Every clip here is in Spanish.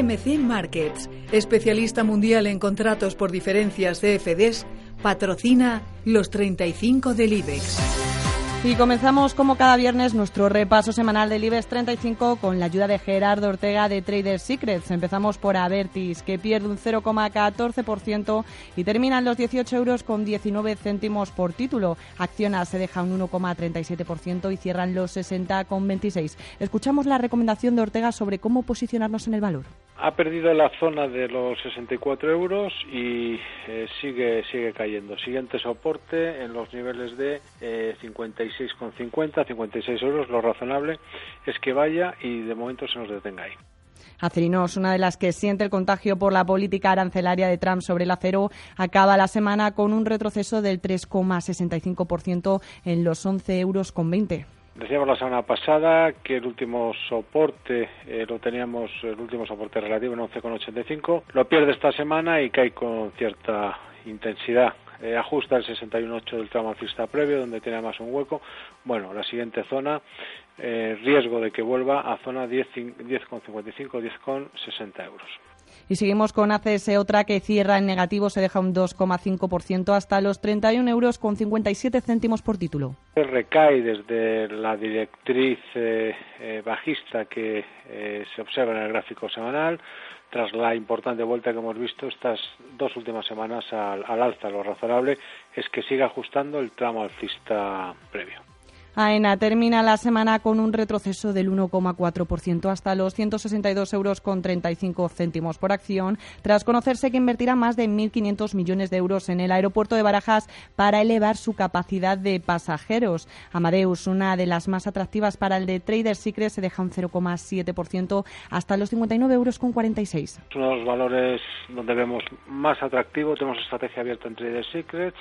CMC Markets, especialista mundial en contratos por diferencias CFDs, patrocina los 35 del IBEX. Y comenzamos como cada viernes nuestro repaso semanal del IBEX 35 con la ayuda de Gerardo Ortega de Trader Secrets. Empezamos por Avertis, que pierde un 0,14% y termina en los 18 euros con 19 céntimos por título. Acciona se deja un 1,37% y cierran los 60,26. Escuchamos la recomendación de Ortega sobre cómo posicionarnos en el valor ha perdido la zona de los 64 euros y eh, sigue sigue cayendo. Siguiente soporte en los niveles de eh, 56,50, 56 euros. Lo razonable es que vaya y de momento se nos detenga ahí. Acerinos, una de las que siente el contagio por la política arancelaria de Trump sobre el acero, acaba la semana con un retroceso del 3,65% en los 11 euros con 20. Decíamos la semana pasada que el último soporte eh, lo teníamos, el último soporte relativo en 11,85. Lo pierde esta semana y cae con cierta intensidad. Eh, ajusta el 61.8 del tramo alcista previo, donde tiene más un hueco. Bueno, la siguiente zona, eh, riesgo de que vuelva a zona 10,55, 10,60 euros. Y seguimos con ACS, otra que cierra en negativo, se deja un 2,5% hasta los 31 euros con 57 céntimos por título. Recae desde la directriz eh, eh, bajista que eh, se observa en el gráfico semanal tras la importante vuelta que hemos visto estas dos últimas semanas al, al alza. Lo razonable es que siga ajustando el tramo alcista previo. AENA termina la semana con un retroceso del 1,4% hasta los 162 euros con 35 céntimos por acción, tras conocerse que invertirá más de 1.500 millones de euros en el aeropuerto de Barajas para elevar su capacidad de pasajeros. Amadeus, una de las más atractivas para el de Trader Secret, se deja un 0,7% hasta los 59 euros con 46. Uno de los valores donde vemos más atractivo, tenemos estrategia abierta en Trader Secrets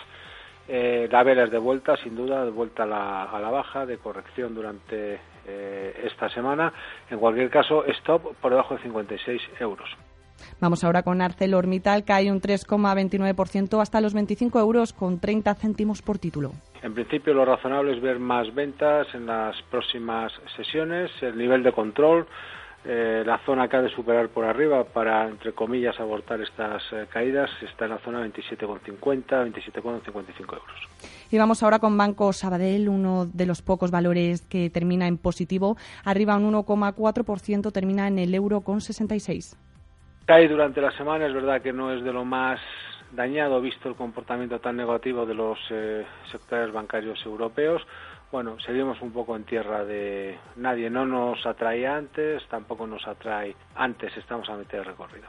eh, la vela es de vuelta, sin duda, de vuelta a la, a la baja, de corrección durante eh, esta semana. En cualquier caso, stop por debajo de 56 euros. Vamos ahora con ArcelorMittal, cae un 3,29% hasta los 25 euros con 30 céntimos por título. En principio, lo razonable es ver más ventas en las próximas sesiones. El nivel de control eh, la zona que ha de superar por arriba para, entre comillas, abortar estas eh, caídas está en la zona 27,50, 27,55 euros. Y vamos ahora con Banco Sabadell, uno de los pocos valores que termina en positivo. Arriba un 1,4%, termina en el euro con 66. Cae durante la semana, es verdad que no es de lo más dañado visto el comportamiento tan negativo de los eh, sectores bancarios europeos bueno, seguimos un poco en tierra de nadie, no nos atrae antes, tampoco nos atrae antes, estamos a meter recorrido.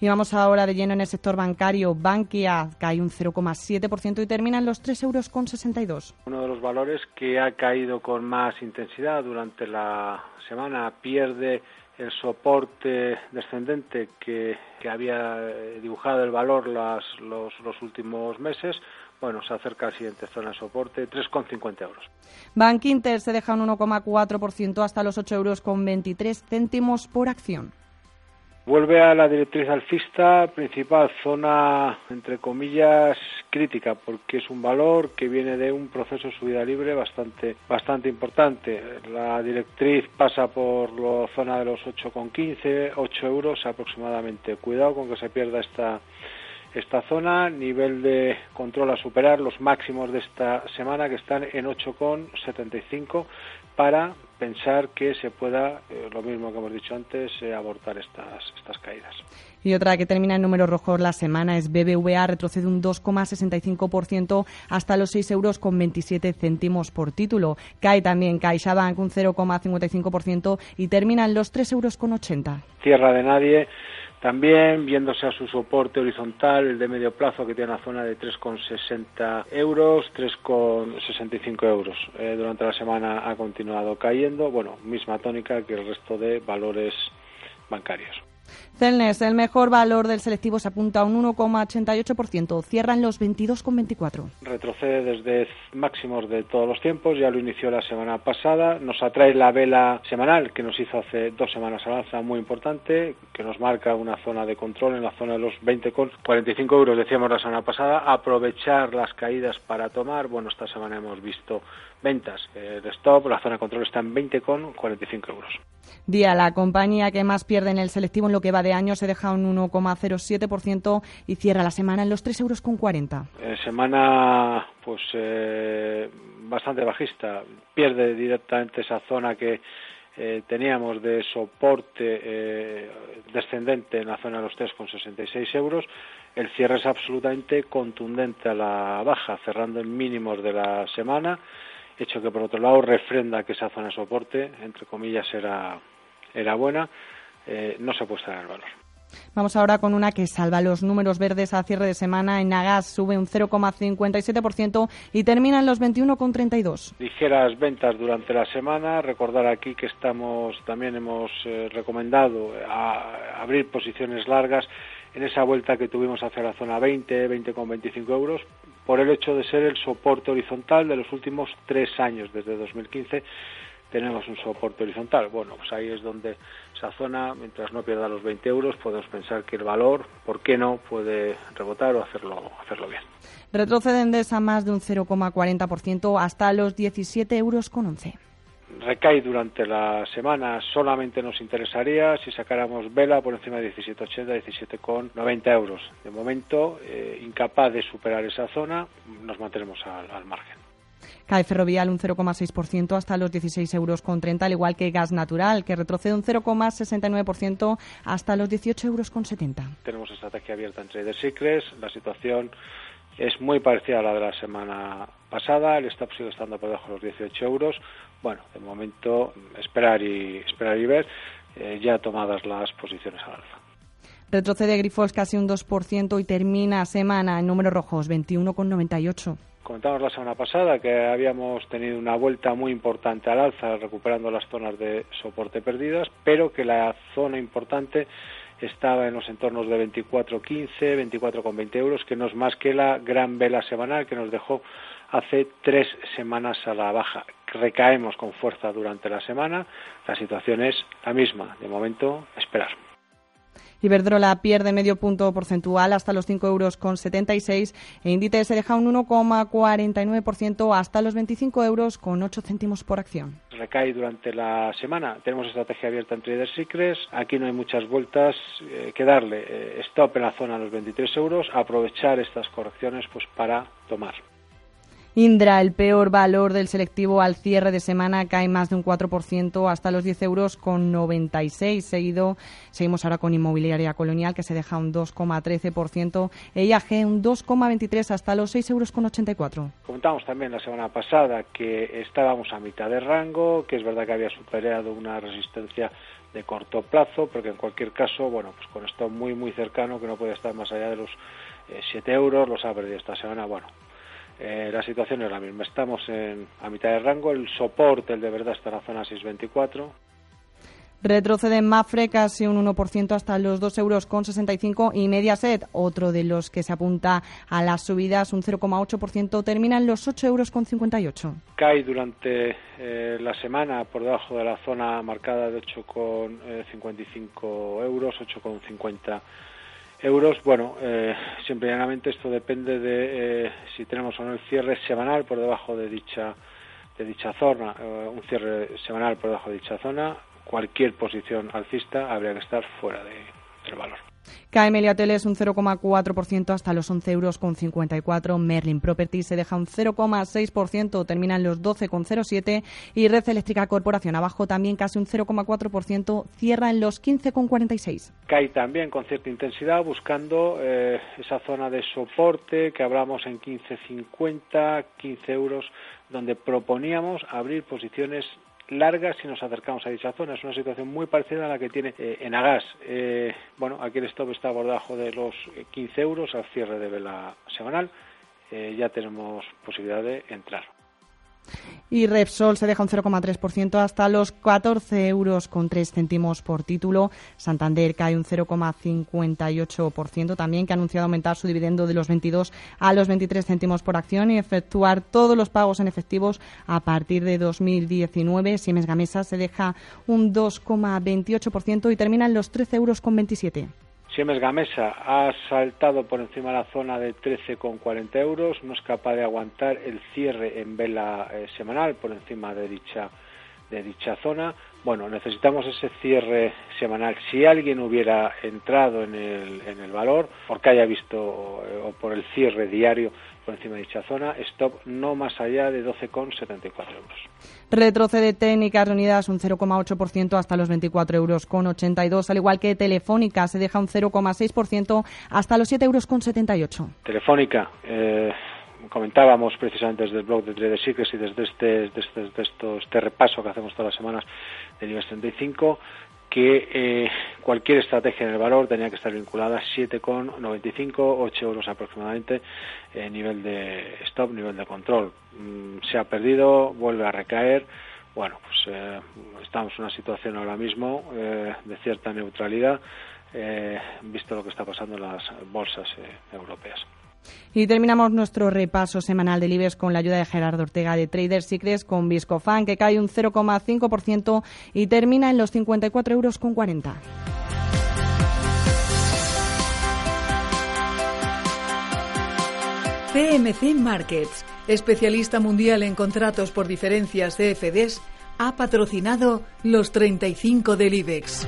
Y vamos ahora de lleno en el sector bancario. Bankia cae un 0,7% y termina en los 3,62 euros. Con 62. Uno de los valores que ha caído con más intensidad durante la semana pierde el soporte descendente que, que había dibujado el valor las, los, los últimos meses bueno, se acerca a la siguiente zona de soporte, 3,50 euros. Bank Inter se deja un 1,4% hasta los 8 euros con 23 céntimos por acción. Vuelve a la directriz alcista principal, zona entre comillas crítica, porque es un valor que viene de un proceso de subida libre bastante, bastante importante. La directriz pasa por la zona de los 8,15, 8 euros aproximadamente. Cuidado con que se pierda esta esta zona, nivel de control a superar los máximos de esta semana que están en 8,75 para pensar que se pueda, eh, lo mismo que hemos dicho antes, eh, abortar estas, estas caídas. Y otra que termina en números rojos la semana es BBVA, retrocede un 2,65% hasta los 6 euros con 27 céntimos por título. Cae también CaixaBank un 0,55% y termina en los 3 euros con 80. Tierra de nadie también viéndose a su soporte horizontal, el de medio plazo que tiene una zona de 3,60 euros, 3,65 euros. Eh, durante la semana ha continuado cayendo, bueno, misma tónica que el resto de valores bancarios. Celnes, el mejor valor del selectivo se apunta a un 1,88%, cierra en los 22,24. Retrocede desde máximos de todos los tiempos, ya lo inició la semana pasada. Nos atrae la vela semanal que nos hizo hace dos semanas al alza muy importante, que nos marca una zona de control en la zona de los 20,45 euros, decíamos la semana pasada. Aprovechar las caídas para tomar. Bueno, esta semana hemos visto ventas. El stop, la zona de control está en 20,45 euros. Día, la compañía que más pierde en el selectivo en lo que va de año se deja un 1,07% y cierra la semana en los 3,40 euros. Con eh, semana pues eh, bastante bajista. Pierde directamente esa zona que eh, teníamos de soporte descendente en la zona de los 3,66 euros. El cierre es absolutamente contundente a la baja, cerrando en mínimos de la semana hecho que por otro lado refrenda que esa zona de soporte, entre comillas, era, era buena, eh, no se puede el valor. Vamos ahora con una que salva los números verdes a cierre de semana. En Nagas sube un 0,57% y termina en los 21,32. Ligeras ventas durante la semana. Recordar aquí que estamos también hemos eh, recomendado a abrir posiciones largas en esa vuelta que tuvimos hacia la zona 20, 20,25 euros, por el hecho de ser el soporte horizontal de los últimos tres años, desde 2015 tenemos un soporte horizontal. Bueno, pues ahí es donde esa zona, mientras no pierda los 20 euros, podemos pensar que el valor, ¿por qué no?, puede rebotar o hacerlo, hacerlo bien. Retroceden de esa más de un 0,40% hasta los 17 euros con 11 recae durante la semana solamente nos interesaría si sacáramos vela por encima de 17,80, 17,90 euros. De momento, eh, incapaz de superar esa zona, nos mantenemos al, margen. Cae Ferrovial un 0,6% hasta los 16 euros con 30, al igual que Gas Natural, que retrocede un 0,69% hasta los 18 euros con 70. Tenemos estrategia abierta en Trader Secrets. La situación es muy parecida a la de la semana pasada. El stop sigue estando por debajo de los 18 euros bueno, de momento esperar y esperar y ver, eh, ya tomadas las posiciones al alza. Retrocede Grifols casi un 2% y termina semana en números rojos, 21,98. Comentamos la semana pasada que habíamos tenido una vuelta muy importante al alza, recuperando las zonas de soporte perdidas, pero que la zona importante estaba en los entornos de 24,15, 24,20 euros, que no es más que la gran vela semanal que nos dejó hace tres semanas a la baja. Recaemos con fuerza durante la semana. La situación es la misma. De momento, esperar. Iberdrola pierde medio punto porcentual hasta los 5,76 euros con 76 e Inditex se deja un 1,49% hasta los 25 euros con 8 céntimos por acción. Recae durante la semana. Tenemos estrategia abierta en Trader Secrets. Aquí no hay muchas vueltas eh, que darle. Eh, stop en la zona de los 23 euros. Aprovechar estas correcciones pues para tomar. Indra, el peor valor del selectivo al cierre de semana, cae más de un 4% hasta los 10 euros con 96. Seguido, seguimos ahora con Inmobiliaria Colonial, que se deja un 2,13%. EIAG un 2,23 hasta los 6 euros con 84. Comentamos también la semana pasada que estábamos a mitad de rango, que es verdad que había superado una resistencia de corto plazo, porque en cualquier caso, bueno, pues con esto muy, muy cercano, que no puede estar más allá de los 7 eh, euros, los ha perdido esta semana. Bueno, eh, la situación es la misma. Estamos en, a mitad de rango. El soporte, el de verdad, está en la zona 624. Retrocede Mafre casi un 1% hasta los 2,65 euros con 65 y Mediaset, otro de los que se apunta a las subidas, un 0,8%, termina en los 8 euros con 58. Cae durante eh, la semana por debajo de la zona marcada de 8,55 euros, 8,50 euros, bueno, eh, simplemente esto depende de eh, si tenemos o no el cierre semanal por debajo de dicha de dicha zona, eh, un cierre semanal por debajo de dicha zona, cualquier posición alcista habría que estar fuera de, del valor. Cae Meliateles un 0,4% hasta los 11 euros con 54. Merlin Properties se deja un 0,6%, termina en los 12,07 y Red Eléctrica Corporación abajo también casi un 0,4%, cierra en los 15,46. Cae también con cierta intensidad buscando eh, esa zona de soporte que hablamos en 15,50, 15 euros, donde proponíamos abrir posiciones larga si nos acercamos a dicha zona. Es una situación muy parecida a la que tiene eh, en Agas. Eh, bueno, aquí el stop está por debajo de los 15 euros al cierre de vela semanal. Eh, ya tenemos posibilidad de entrar. Y Repsol se deja un 0,3% hasta los 14 euros con 3 céntimos por título. Santander cae un 0,58% también, que ha anunciado aumentar su dividendo de los 22 a los 23 céntimos por acción y efectuar todos los pagos en efectivos a partir de 2019. Siemens Gamesa se deja un 2,28% y termina en los 13 euros con 27. Siemens Gamesa ha saltado por encima de la zona de 13,40 euros, no es capaz de aguantar el cierre en vela eh, semanal por encima de dicha de dicha zona. Bueno, necesitamos ese cierre semanal. Si alguien hubiera entrado en el, en el valor, porque haya visto o por el cierre diario por encima de dicha zona, stop no más allá de 12,74 euros. Retrocede Técnicas Reunidas un 0,8% hasta los 24,82 euros, al igual que Telefónica se deja un 0,6% hasta los 7,78 euros. Telefónica, eh, comentábamos precisamente desde el blog de Trader Secrets y desde este, desde, este, este repaso que hacemos todas las semanas del IBEX 35, que eh, cualquier estrategia en el valor tenía que estar vinculada a 7,95, 8 euros aproximadamente, eh, nivel de stop, nivel de control. Mm, se ha perdido, vuelve a recaer. Bueno, pues eh, estamos en una situación ahora mismo de cierta neutralidad, visto lo que está pasando en las bolsas europeas. Y terminamos nuestro repaso semanal del IBEX con la ayuda de Gerardo Ortega de Traders Secrets con Viscofan, que cae un 0,5% y termina en los 54 euros con 40. CMC Markets, especialista mundial en contratos por diferencias CFDs, ha patrocinado los 35 del IBEX.